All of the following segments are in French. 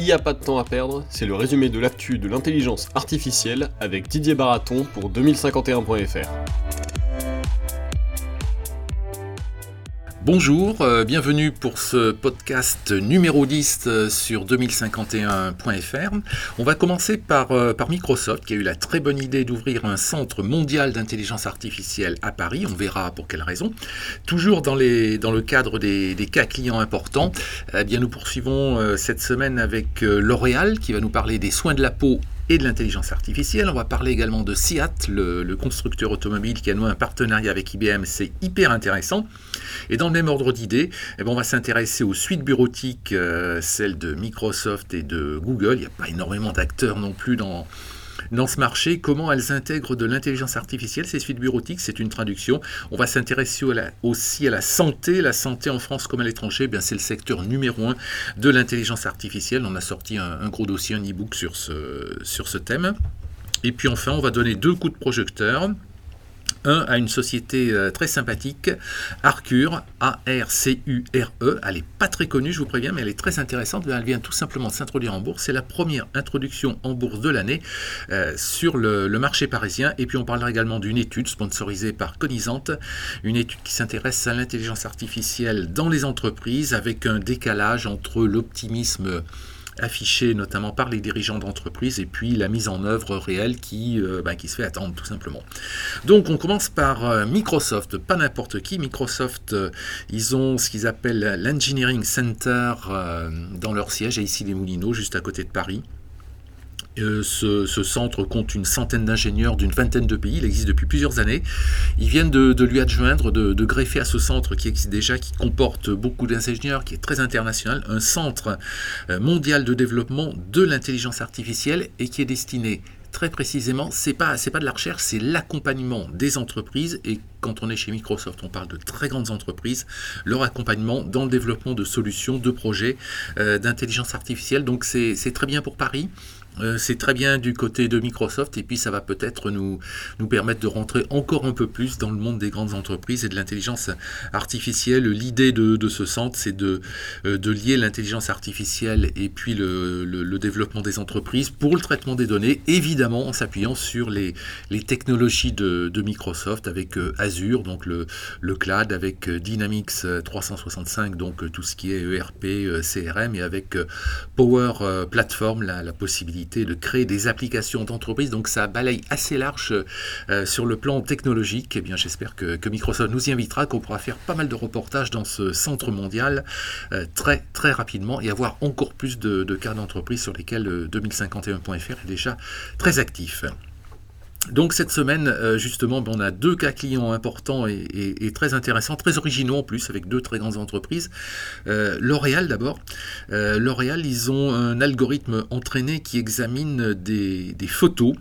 Il n'y a pas de temps à perdre, c'est le résumé de l'actu de l'intelligence artificielle avec Didier Baraton pour 2051.fr. Bonjour, euh, bienvenue pour ce podcast numéro 10 euh, sur 2051.fr. On va commencer par, euh, par, Microsoft qui a eu la très bonne idée d'ouvrir un centre mondial d'intelligence artificielle à Paris. On verra pour quelle raison. Toujours dans, le cadre des, des cas clients importants, eh bien nous poursuivons cette semaine avec L'Oréal qui va nous parler des soins de la peau et de l'intelligence artificielle. On va parler également de SIAT, le, constructeur automobile qui a noué un partenariat avec IBM. C'est hyper intéressant. Et dans le même ordre d'idées, eh ben, on va s'intéresser aux suites bureautiques, euh, celles de Microsoft et de Google. Il n'y a pas énormément d'acteurs non plus dans, dans ce marché, comment elles intègrent de l'intelligence artificielle, ces suites bureautiques, c'est une traduction. On va s'intéresser aussi à la santé, la santé en France comme à l'étranger, eh c'est le secteur numéro un de l'intelligence artificielle. On a sorti un, gros dossier, un e-book sur ce, sur ce thème. Et puis enfin, on va donner deux coups de projecteur un à une société euh, très sympathique, Arcure, A-R-C-U-R-E. Elle n'est pas très connue, je vous préviens, mais elle est très intéressante. Elle vient tout simplement de s'introduire en bourse. C'est la première introduction en bourse de l'année euh, sur le, marché parisien. Et puis on parlera également d'une étude sponsorisée par Conisante, une étude qui s'intéresse à l'intelligence artificielle dans les entreprises avec un décalage entre l'optimisme affiché notamment par les dirigeants d'entreprise et puis la mise en œuvre réelle qui, euh, bah, qui se fait attendre tout simplement. Donc on commence par euh, Microsoft, pas n'importe qui. Microsoft, euh, ils ont ce qu'ils appellent l'Engineering Center dans leur siège à ici les Moulineaux, juste à côté de Paris. Euh, ce, centre compte une centaine d'ingénieurs d'une vingtaine de pays. Il existe depuis plusieurs années. Ils viennent de, lui adjoindre, de, greffer à ce centre qui existe déjà, qui comporte beaucoup d'ingénieurs, qui est très international, un centre euh, mondial de développement de l'intelligence artificielle et qui est destiné très précisément, c'est pas pas de la recherche, c'est l'accompagnement des entreprises et quand on est chez Microsoft, on parle de très grandes entreprises, leur accompagnement dans le développement de solutions, de projets euh, d'intelligence artificielle. Donc c'est très bien pour Paris. Euh, c'est très bien du côté de Microsoft et puis ça va peut-être nous, permettre de rentrer encore un peu plus dans le monde des grandes entreprises et de l'intelligence artificielle. L'idée de, ce centre, c'est de, euh, de lier l'intelligence artificielle et puis le, développement des entreprises pour le traitement des données, évidemment en s'appuyant sur les, technologies de, Microsoft avec euh, Azure, donc le, le cloud, avec Dynamics 365, donc tout ce qui est ERP, CRM, et avec Power Platform, la, la possibilité de créer des applications d'entreprise. Donc ça balaye assez large euh, sur le plan technologique. Et eh bien j'espère que, Microsoft nous y invitera, qu'on pourra faire pas mal de reportages dans ce centre mondial euh, très très rapidement et avoir encore plus de, cas d'entreprise sur lesquels 2051.fr euh, est déjà très actif. Donc cette semaine, euh, justement, ben, on a deux cas clients importants et, très intéressants, très originaux en plus, avec deux très grandes entreprises. Euh, L'Oréal d'abord. Euh, L'Oréal, ils ont un algorithme entraîné qui examine des, photos.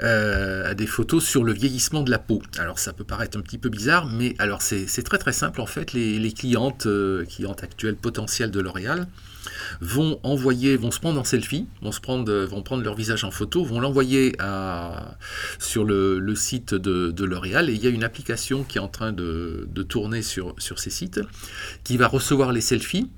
des photos sur le vieillissement de la peau. Alors ça peut paraître un petit peu bizarre, mais alors c'est très très simple en fait. Les, les clientes, clientes actuelles potentielles de L'Oréal, vont envoyer, vont se prendre en selfie, vont, se prendre, vont prendre leur visage en photo, vont l'envoyer sur le, site de, L'Oréal. Et il y a une application qui est en train de, tourner sur, ces sites qui va recevoir les selfies,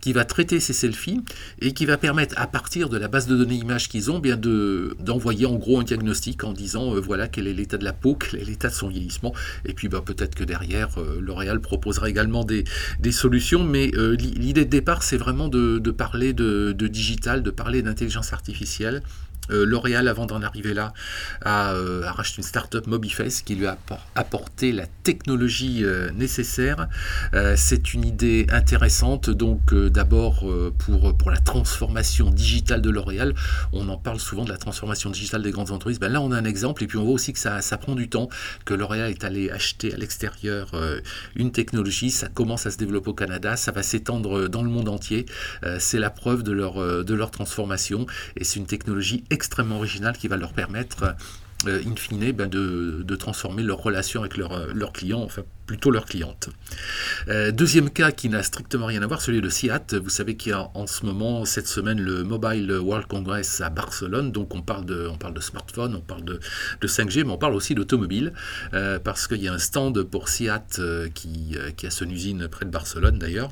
qui va traiter ces selfies et qui va permettre à partir de la base de données images qu'ils ont bien de, d'envoyer en gros un diagnostic en disant euh, voilà quel est l'état de la peau, quel est l'état de son vieillissement. Et puis bah, peut-être que derrière euh, L'Oréal proposera également des, solutions. Mais euh, l'idée de départ c'est vraiment de, de parler de, digital, de parler d'intelligence artificielle. Euh, L'Oréal, avant d'en arriver là, a, euh, racheté une start-up Mobiface qui lui a apporté la technologie euh, nécessaire. c'est une idée intéressante. Donc, d'abord, pour, pour la transformation digitale de L'Oréal, on en parle souvent de la transformation digitale des grandes entreprises. Ben là, on a un exemple. Et puis, on voit aussi que ça, ça prend du temps, que L'Oréal est allé acheter à l'extérieur une technologie. Ça commence à se développer au Canada. Ça va s'étendre dans le monde entier c'est la preuve de de leur transformation et c'est une technologie extrêmement originale qui va leur permettre euh, in fine, ben de, transformer leur relation avec leurs euh, clients, enfin plutôt leurs clientes. deuxième cas qui n'a strictement rien à voir, celui de SIAT. Vous savez qu'il y a en ce moment, cette semaine, le Mobile World Congress à Barcelone. Donc on parle de, on parle de smartphone, on parle de, 5G, mais on parle aussi d'automobile, parce qu'il y a un stand pour SIAT qui, qui a son usine près de Barcelone d'ailleurs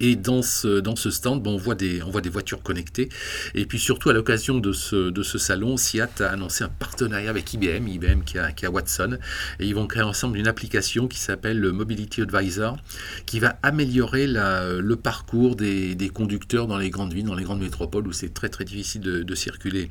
Et dans ce, dans ce stand, bon, on, voit des, on voit des voitures connectées. Et puis surtout, à l'occasion de ce, de ce salon, Seat a annoncé un partenariat avec IBM, IBM qui a, qui a Watson. Et ils vont créer ensemble une application qui s'appelle le Mobility Advisor, qui va améliorer le parcours des, des, conducteurs dans les grandes villes, dans les grandes métropoles où c'est très très difficile de, de circuler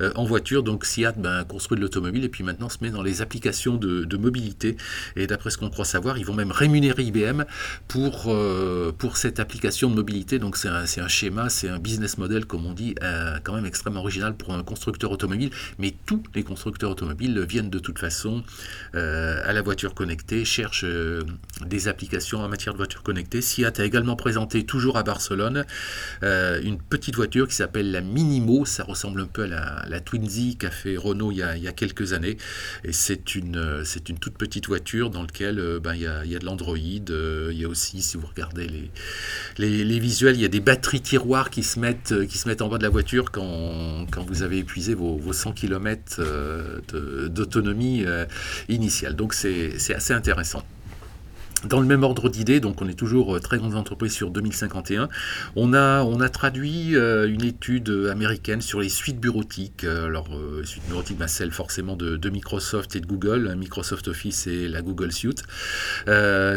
euh, en voiture. Donc Seat ben, construit de l'automobile et puis maintenant se met dans les applications de, de mobilité. Et d'après ce qu'on croit savoir, ils vont même rémunérer IBM pour, euh, pour cette application application de mobilité. Donc c'est un, un, schéma, c'est un business model, comme on dit, euh, quand même extrêmement original pour un constructeur automobile. Mais tous les constructeurs automobiles viennent de toute façon euh, à la voiture connectée, cherchent euh, des applications en matière de voiture connectée. Seat a également présenté, toujours à Barcelone, une petite voiture qui s'appelle la Minimo. Ça ressemble un peu à la, la qu'a fait Renault il y, a, quelques années. Et c'est une, une toute petite voiture dans laquelle ben, il, y a, il y a de l'Android. il y a aussi, si vous regardez les, les, visuels, il y a des batteries tiroirs qui se mettent, euh, qui se mettent en bas de la voiture quand, quand vous avez épuisé vos, vos 100 km euh, d'autonomie euh, initiale. Donc c'est assez intéressant. Dans le même ordre d'idées, donc on est toujours euh, très grandes entreprises sur 2051, on a, on a traduit euh, une étude américaine sur les suites bureautiques. Euh, alors, suite bureautique, bah, celle forcément de, Microsoft et de Google, hein, Microsoft Office et la Google Suite.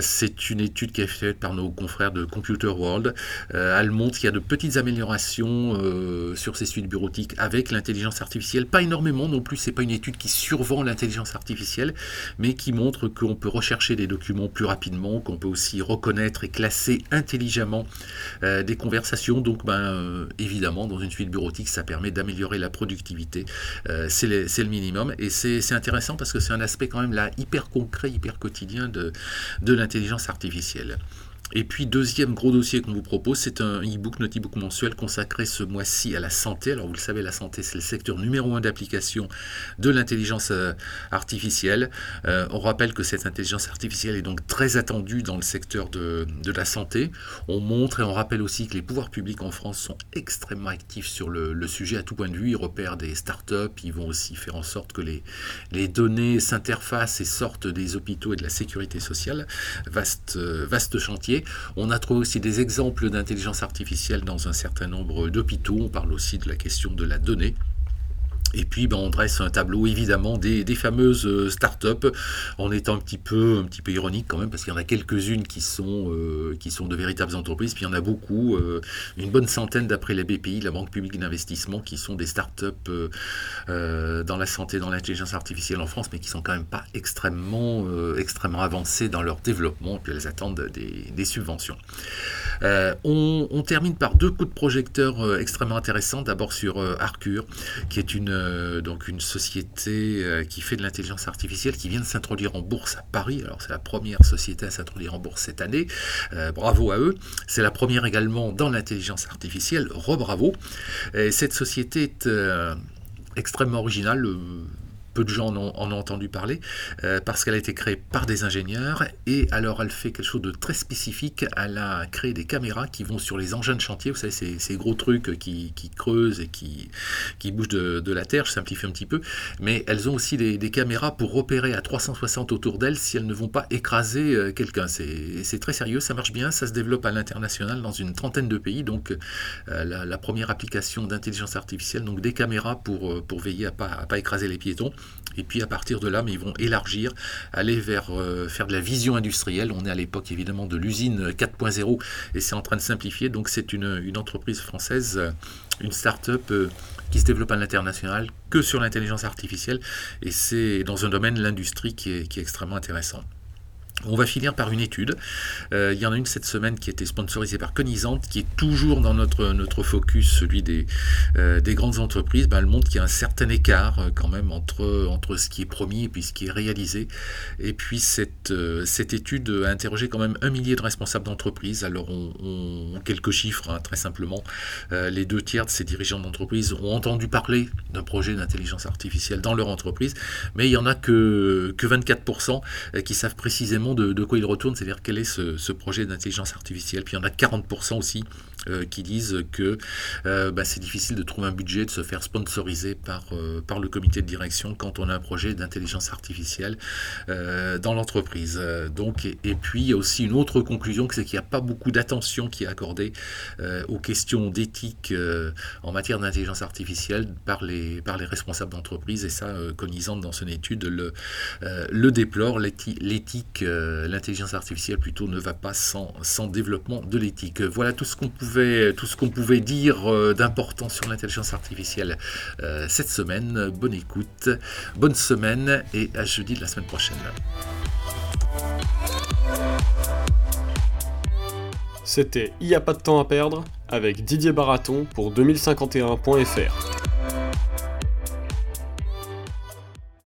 c'est une étude qui est faite par nos confrères de Computer World. elle montre qu'il y a de petites améliorations sur ces suites bureautiques avec l'intelligence artificielle. Pas énormément non plus, c'est pas une étude qui survend l'intelligence artificielle, mais qui montre qu'on peut rechercher des documents plus rapidement qu'on peut aussi reconnaître et classer intelligemment euh, des conversations. Donc, ben, euh, évidemment, dans une suite bureautique, ça permet d'améliorer la productivité. Euh, c'est le, minimum. Et c'est intéressant parce que c'est un aspect quand même là hyper concret, hyper quotidien de, de l'intelligence artificielle. Et puis, deuxième gros dossier qu'on vous propose, c'est un e-book, notre e-book mensuel consacré ce mois-ci à la santé. Alors, vous le savez, la santé, c'est le secteur numéro un d'application de l'intelligence euh, artificielle. Euh, on rappelle que cette intelligence artificielle est donc très attendue dans le secteur de, la santé. On montre et on rappelle aussi que les pouvoirs publics en France sont extrêmement actifs sur le, sujet à tout point de vue. Ils repèrent des startups, ils vont aussi faire en sorte que les, les données s'interfacent et sortent des hôpitaux et de la sécurité sociale. Vaste, euh, vaste chantier. On a trouvé aussi des exemples d'intelligence artificielle dans un certain nombre d'hôpitaux. On parle aussi de la question de la donnée. Et puis ben, on dresse un tableau évidemment des, fameuses euh, startups en étant un petit peu un petit peu ironique quand même parce qu'il y en a quelques-unes qui sont euh, qui sont de véritables entreprises. Puis il y en a beaucoup euh, une bonne centaine d'après la BPI la Banque publique d'investissement qui sont des startups dans la santé dans l'intelligence artificielle en France mais qui sont quand même pas extrêmement extrêmement avancées dans leur développement. Puis elles attendent des, subventions. On, termine par deux coups de projecteur extrêmement intéressants. D'abord sur Arcure qui est une euh, donc une société euh, qui fait de l'intelligence artificielle qui vient de s'introduire en bourse à Paris. Alors c'est la première société à s'introduire en bourse cette année. Euh, bravo à eux. C'est la première également dans l'intelligence artificielle. Rebravo. Et cette société est extrêmement originale peu de gens en ont, entendu parler, euh, parce qu'elle a été créée par des ingénieurs, et alors elle fait quelque chose de très spécifique, elle a créé des caméras qui vont sur les engins de chantier, vous savez, ces, gros trucs qui, creusent et qui, qui bougent de, la terre, je simplifie un petit peu, mais elles ont aussi des, caméras pour repérer à 360 autour d'elles si elles ne vont pas écraser euh, quelqu'un. C'est très sérieux, ça marche bien, ça se développe à l'international dans une trentaine de pays, donc euh, la, première application d'intelligence artificielle, donc des caméras pour, pour veiller à ne pas, à pas écraser les piétons. Et puis à partir de là, mais ils vont élargir, aller vers euh, faire de la vision industrielle. On est à l'époque évidemment de l'usine 4.0 et c'est en train de simplifier. Donc c'est une, entreprise française, euh, une start-up euh, qui se développe à l'international que sur l'intelligence artificielle et c'est dans un domaine, l'industrie, qui est, qui est extrêmement intéressant. On va finir par une étude. Euh, il y en a une cette semaine qui été sponsorisée par Conisante, qui est toujours dans notre, focus, celui des, euh, des grandes entreprises. Ben, elle montre qu'il y a un certain écart euh, quand même entre, ce qui est promis et puis ce qui est réalisé. Et puis cette, cette étude a interrogé quand même un millier de responsables d'entreprise. Alors on, quelques chiffres, hein, très simplement. les deux tiers de ces dirigeants d'entreprise ont entendu parler d'un projet d'intelligence artificielle dans leur entreprise, mais il n'y en a que, que 24% qui savent précisément de, quoi il retourne, c'est-à-dire quel est ce, projet d'intelligence artificielle. Puis il y en a 40% aussi qui disent que bah, c'est difficile de trouver un budget, de se faire sponsoriser par, par le comité de direction quand on a un projet d'intelligence artificielle dans l'entreprise. Donc, et, puis, il y a aussi une autre conclusion, c'est qu'il n'y a pas beaucoup d'attention qui est accordée aux questions d'éthique en matière d'intelligence artificielle par les, par les responsables d'entreprise. Et ça, Conisante, dans son étude, le, le déplore. L'éthique, l'intelligence artificielle plutôt, ne va pas sans, sans développement de l'éthique. Voilà tout ce qu'on pouvait, tout ce qu'on pouvait dire euh, d'important sur l'intelligence artificielle euh, cette semaine. Bonne écoute, bonne semaine et à jeudi de la semaine prochaine. C'était Il n'y a pas de temps à perdre avec Didier Baraton pour 2051.fr.